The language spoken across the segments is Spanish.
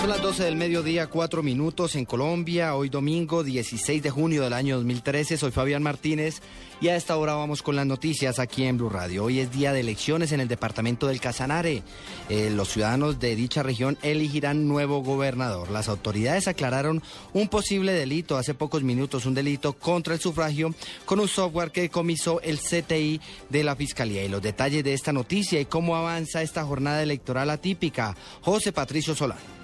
Son las 12 del mediodía, cuatro minutos en Colombia, hoy domingo 16 de junio del año 2013. Soy Fabián Martínez y a esta hora vamos con las noticias aquí en Blue Radio. Hoy es día de elecciones en el departamento del Casanare. Eh, los ciudadanos de dicha región elegirán nuevo gobernador. Las autoridades aclararon un posible delito hace pocos minutos, un delito contra el sufragio con un software que comisó el CTI de la Fiscalía. Y los detalles de esta noticia y cómo avanza esta jornada electoral atípica. José Patricio Solano.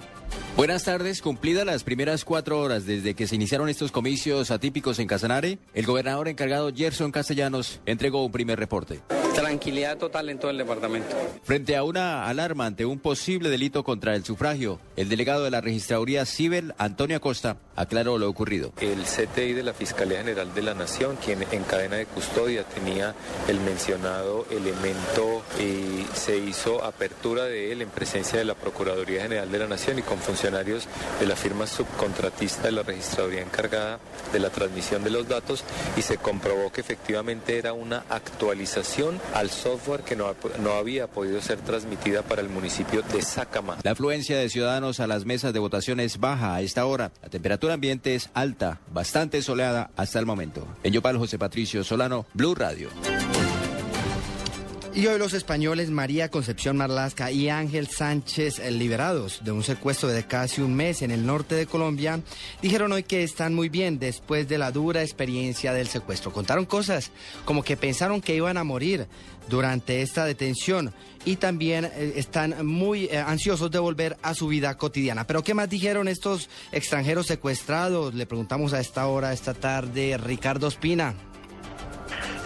Buenas tardes. Cumplidas las primeras cuatro horas desde que se iniciaron estos comicios atípicos en Casanare, el gobernador encargado Gerson Castellanos entregó un primer reporte. Tranquilidad total en todo el departamento. Frente a una alarma ante un posible delito contra el sufragio, el delegado de la registraduría Cibel, Antonio Acosta, aclaró lo ocurrido. El CTI de la Fiscalía General de la Nación, quien en cadena de custodia tenía el mencionado elemento y se hizo apertura de él en presencia de la Procuraduría General de la Nación y con funcionarios de la firma subcontratista de la registraduría encargada de la transmisión de los datos y se comprobó que efectivamente era una actualización al software que no, no había podido ser transmitida para el municipio de Sácama. La afluencia de ciudadanos a las mesas de votación es baja a esta hora. La temperatura ambiente es alta, bastante soleada hasta el momento. En Yopal, José Patricio Solano, Blue Radio. Y hoy los españoles María Concepción Marlasca y Ángel Sánchez, eh, liberados de un secuestro de casi un mes en el norte de Colombia, dijeron hoy que están muy bien después de la dura experiencia del secuestro. Contaron cosas como que pensaron que iban a morir durante esta detención y también eh, están muy eh, ansiosos de volver a su vida cotidiana. Pero ¿qué más dijeron estos extranjeros secuestrados? Le preguntamos a esta hora, esta tarde, Ricardo Espina.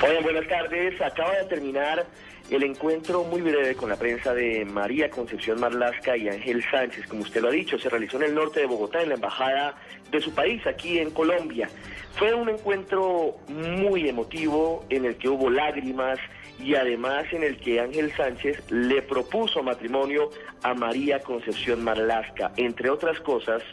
Hola, buenas tardes. Acaba de terminar el encuentro muy breve con la prensa de María Concepción Marlasca y Ángel Sánchez, como usted lo ha dicho, se realizó en el norte de Bogotá, en la embajada de su país, aquí en Colombia. Fue un encuentro muy emotivo en el que hubo lágrimas y además en el que Ángel Sánchez le propuso matrimonio a María Concepción Marlasca, entre otras cosas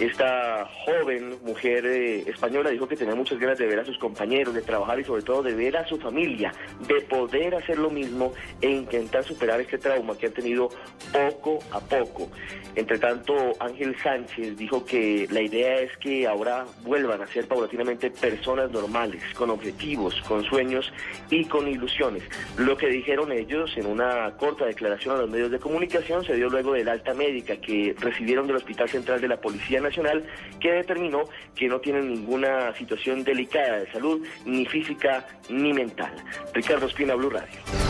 esta joven mujer eh, española dijo que tenía muchas ganas de ver a sus compañeros, de trabajar y sobre todo de ver a su familia, de poder hacer lo mismo e intentar superar este trauma que han tenido poco a poco. Entre tanto, Ángel Sánchez dijo que la idea es que ahora vuelvan a ser paulatinamente personas normales, con objetivos, con sueños y con ilusiones. Lo que dijeron ellos en una corta declaración a los medios de comunicación se dio luego del alta médica que recibieron del Hospital Central de la Policía Nacional que determinó que no tienen ninguna situación delicada de salud, ni física ni mental. Ricardo Espina, Blue Radio.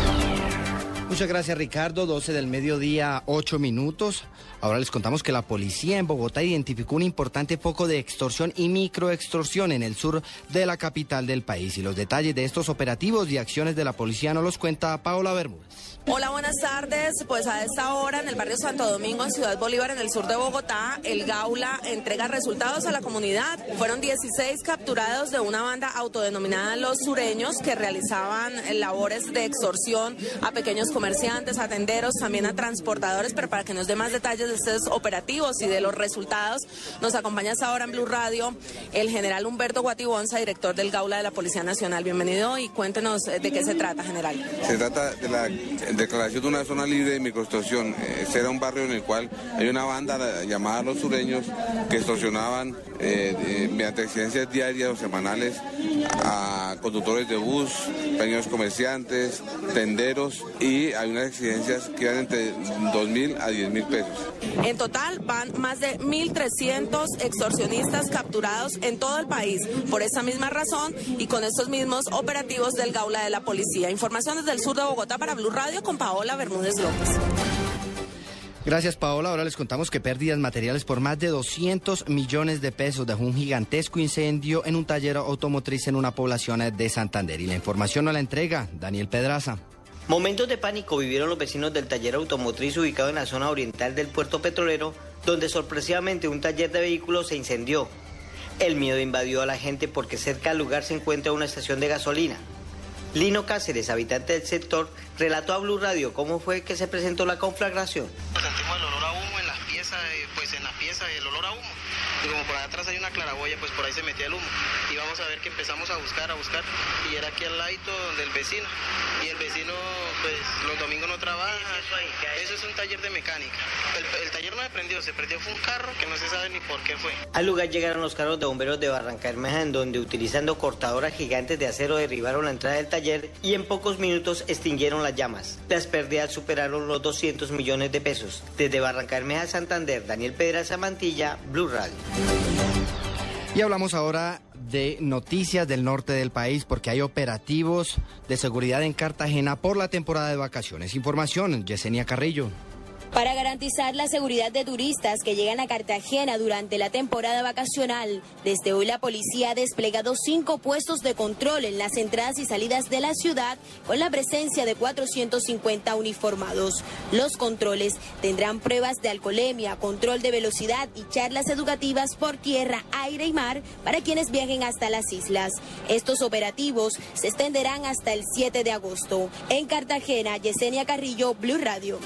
Muchas gracias Ricardo, 12 del mediodía, 8 minutos. Ahora les contamos que la policía en Bogotá identificó un importante foco de extorsión y microextorsión en el sur de la capital del país. Y los detalles de estos operativos y acciones de la policía nos los cuenta Paola Bermúdez. Hola, buenas tardes. Pues a esta hora en el barrio Santo Domingo, en Ciudad Bolívar, en el sur de Bogotá, el Gaula entrega resultados a la comunidad. Fueron 16 capturados de una banda autodenominada Los Sureños que realizaban labores de extorsión a pequeños comerciantes, a tenderos, también a transportadores. Pero para que nos dé más detalles de estos operativos y de los resultados, nos acompaña ahora en Blue Radio el general Humberto Guatibonza, director del Gaula de la Policía Nacional. Bienvenido y cuéntenos eh, de qué se trata, general. Se trata de la declaración de una zona libre de microextorsión. Este era un barrio en el cual hay una banda llamada Los Sureños que extorsionaban eh, mediante exigencias diarias o semanales a conductores de bus, pequeños comerciantes, tenderos y hay unas exigencias que van entre 2 mil a 10 mil pesos. En total van más de 1.300 extorsionistas capturados en todo el país por esa misma razón y con estos mismos operativos del Gaula de la Policía. Información desde el sur de Bogotá para Blue Radio con Paola Bermúdez López. Gracias, Paola. Ahora les contamos que pérdidas materiales por más de 200 millones de pesos dejó un gigantesco incendio en un taller automotriz en una población de Santander. Y la información no la entrega Daniel Pedraza. Momentos de pánico vivieron los vecinos del taller automotriz ubicado en la zona oriental del puerto petrolero, donde sorpresivamente un taller de vehículos se incendió. El miedo invadió a la gente porque cerca al lugar se encuentra una estación de gasolina. Lino Cáceres, habitante del sector, relató a Blue Radio cómo fue que se presentó la conflagración. Sentimos el olor a humo en las piezas, pues en las piezas, el olor a humo. Y como por atrás hay una claraboya, pues por ahí se metía el humo. Y vamos a ver que empezamos a buscar, a buscar, y era aquí al ladito del vecino. Y el vecino, pues los domingos no trabaja. Eso, es un taller de mecánica. El, taller no se prendió, se prendió fue un carro que no se sabe ni por qué fue. Al lugar llegaron los carros de bomberos de Barranca Bermeja, en donde utilizando cortadoras gigantes de acero derribaron la entrada del taller y en pocos minutos extinguieron las llamas. Las pérdidas superaron los 200 millones de pesos. Desde Barranca Bermeja, Santander, Daniel Pedraza Mantilla, Blue Radio. Y hablamos ahora de noticias del norte del país porque hay operativos de seguridad en Cartagena por la temporada de vacaciones. Información, Yesenia Carrillo. Para garantizar la seguridad de turistas que llegan a Cartagena durante la temporada vacacional, desde hoy la policía ha desplegado cinco puestos de control en las entradas y salidas de la ciudad con la presencia de 450 uniformados. Los controles tendrán pruebas de alcoholemia, control de velocidad y charlas educativas por tierra, aire y mar para quienes viajen hasta las islas. Estos operativos se extenderán hasta el 7 de agosto. En Cartagena, Yesenia Carrillo, Blue Radio.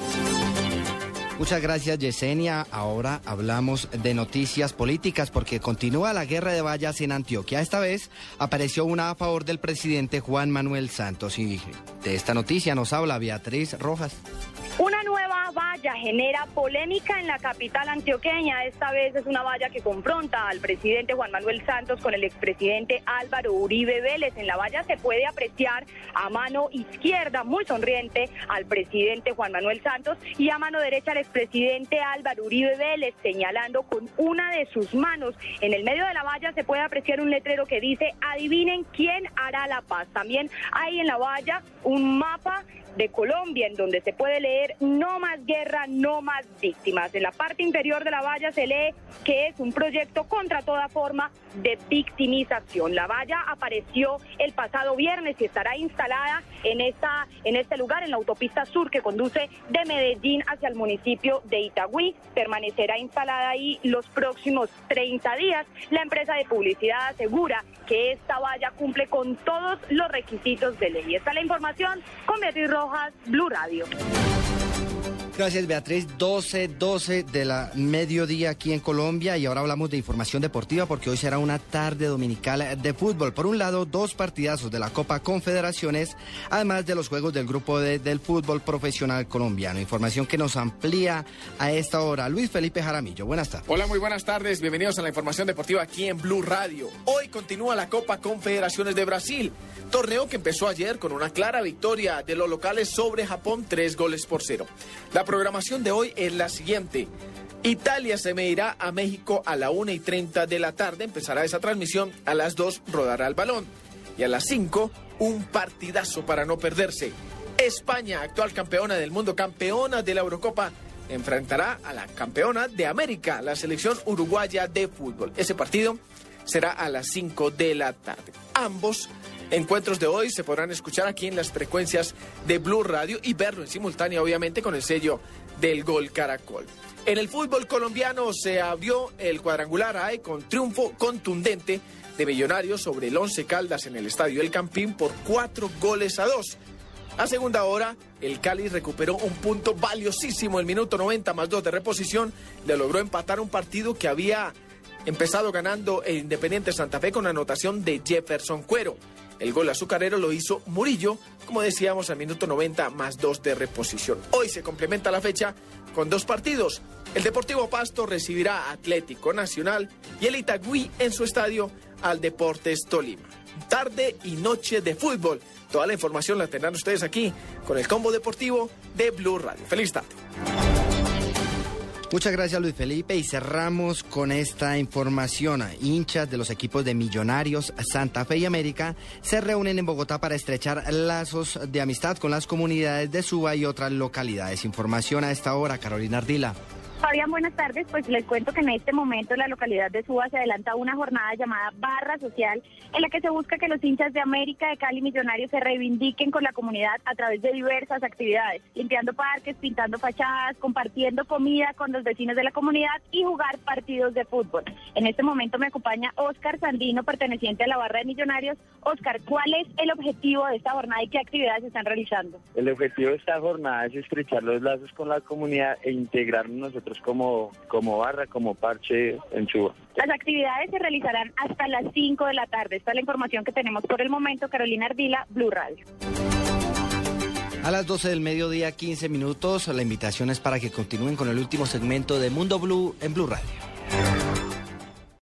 Muchas gracias Yesenia. Ahora hablamos de noticias políticas porque continúa la guerra de vallas en Antioquia. Esta vez apareció una a favor del presidente Juan Manuel Santos y de esta noticia nos habla Beatriz Rojas. Una nueva valla genera polémica en la capital antioqueña. Esta vez es una valla que confronta al presidente Juan Manuel Santos con el expresidente Álvaro Uribe Vélez. En la valla se puede apreciar a mano izquierda, muy sonriente, al presidente Juan Manuel Santos y a mano derecha al expresidente Álvaro Uribe Vélez, señalando con una de sus manos. En el medio de la valla se puede apreciar un letrero que dice, adivinen quién hará la paz. También hay en la valla un mapa de Colombia, en donde se puede leer no más guerra, no más víctimas. En la parte inferior de la valla se lee que es un proyecto contra toda forma de victimización. La valla apareció el pasado viernes y estará instalada en esta en este lugar en la autopista sur que conduce de Medellín hacia el municipio de Itagüí. Permanecerá instalada ahí los próximos 30 días. La empresa de publicidad asegura que esta valla cumple con todos los requisitos de ley. Esta es la información con Beatriz Rojas, Blue Radio. Gracias Beatriz, 12, 12 de la mediodía aquí en Colombia y ahora hablamos de información deportiva porque hoy será una tarde dominical de fútbol. Por un lado, dos partidazos de la Copa Confederaciones, además de los juegos del grupo del fútbol profesional colombiano. Información que nos amplía a esta hora. Luis Felipe Jaramillo, buenas tardes. Hola, muy buenas tardes, bienvenidos a la información deportiva aquí en Blue Radio. Hoy continúa la Copa Confederaciones de Brasil, torneo que empezó ayer con una clara victoria de los locales sobre Japón, tres goles por cero. Programación de hoy es la siguiente. Italia se medirá a México a la 1 y 30 de la tarde. Empezará esa transmisión. A las 2 rodará el balón. Y a las 5, un partidazo para no perderse. España, actual campeona del mundo, campeona de la Eurocopa, enfrentará a la campeona de América, la selección uruguaya de fútbol. Ese partido será a las 5 de la tarde. Ambos encuentros de hoy se podrán escuchar aquí en las frecuencias de Blue Radio y verlo en simultánea, obviamente, con el sello del Gol Caracol. En el fútbol colombiano se abrió el cuadrangular AE con triunfo contundente de Millonarios sobre el Once Caldas en el Estadio El Campín por cuatro goles a dos. A segunda hora, el Cali recuperó un punto valiosísimo el minuto 90 más dos de reposición. Le logró empatar un partido que había empezado ganando el Independiente Santa Fe con anotación de Jefferson Cuero. El gol azucarero lo hizo Murillo, como decíamos, al minuto 90 más dos de reposición. Hoy se complementa la fecha con dos partidos. El Deportivo Pasto recibirá a Atlético Nacional y el Itagüí en su estadio al Deportes Tolima. Tarde y noche de fútbol. Toda la información la tendrán ustedes aquí con el combo deportivo de Blue Radio. Feliz tarde. Muchas gracias Luis Felipe y cerramos con esta información. Hinchas de los equipos de Millonarios, Santa Fe y América se reúnen en Bogotá para estrechar lazos de amistad con las comunidades de Suba y otras localidades. Información a esta hora, Carolina Ardila. Fabián, buenas tardes. Pues les cuento que en este momento en la localidad de Suba se adelanta una jornada llamada Barra Social, en la que se busca que los hinchas de América, de Cali Millonarios se reivindiquen con la comunidad a través de diversas actividades, limpiando parques, pintando fachadas, compartiendo comida con los vecinos de la comunidad y jugar partidos de fútbol. En este momento me acompaña Oscar Sandino, perteneciente a la Barra de Millonarios. Oscar, ¿cuál es el objetivo de esta jornada y qué actividades se están realizando? El objetivo de esta jornada es estrechar los lazos con la comunidad e integrarnos nosotros nosotros como, como barra, como parche en Chuba. Las actividades se realizarán hasta las 5 de la tarde. Esta es la información que tenemos por el momento. Carolina Ardila, Blue Radio. A las 12 del mediodía, 15 minutos. La invitación es para que continúen con el último segmento de Mundo Blue en Blue Radio.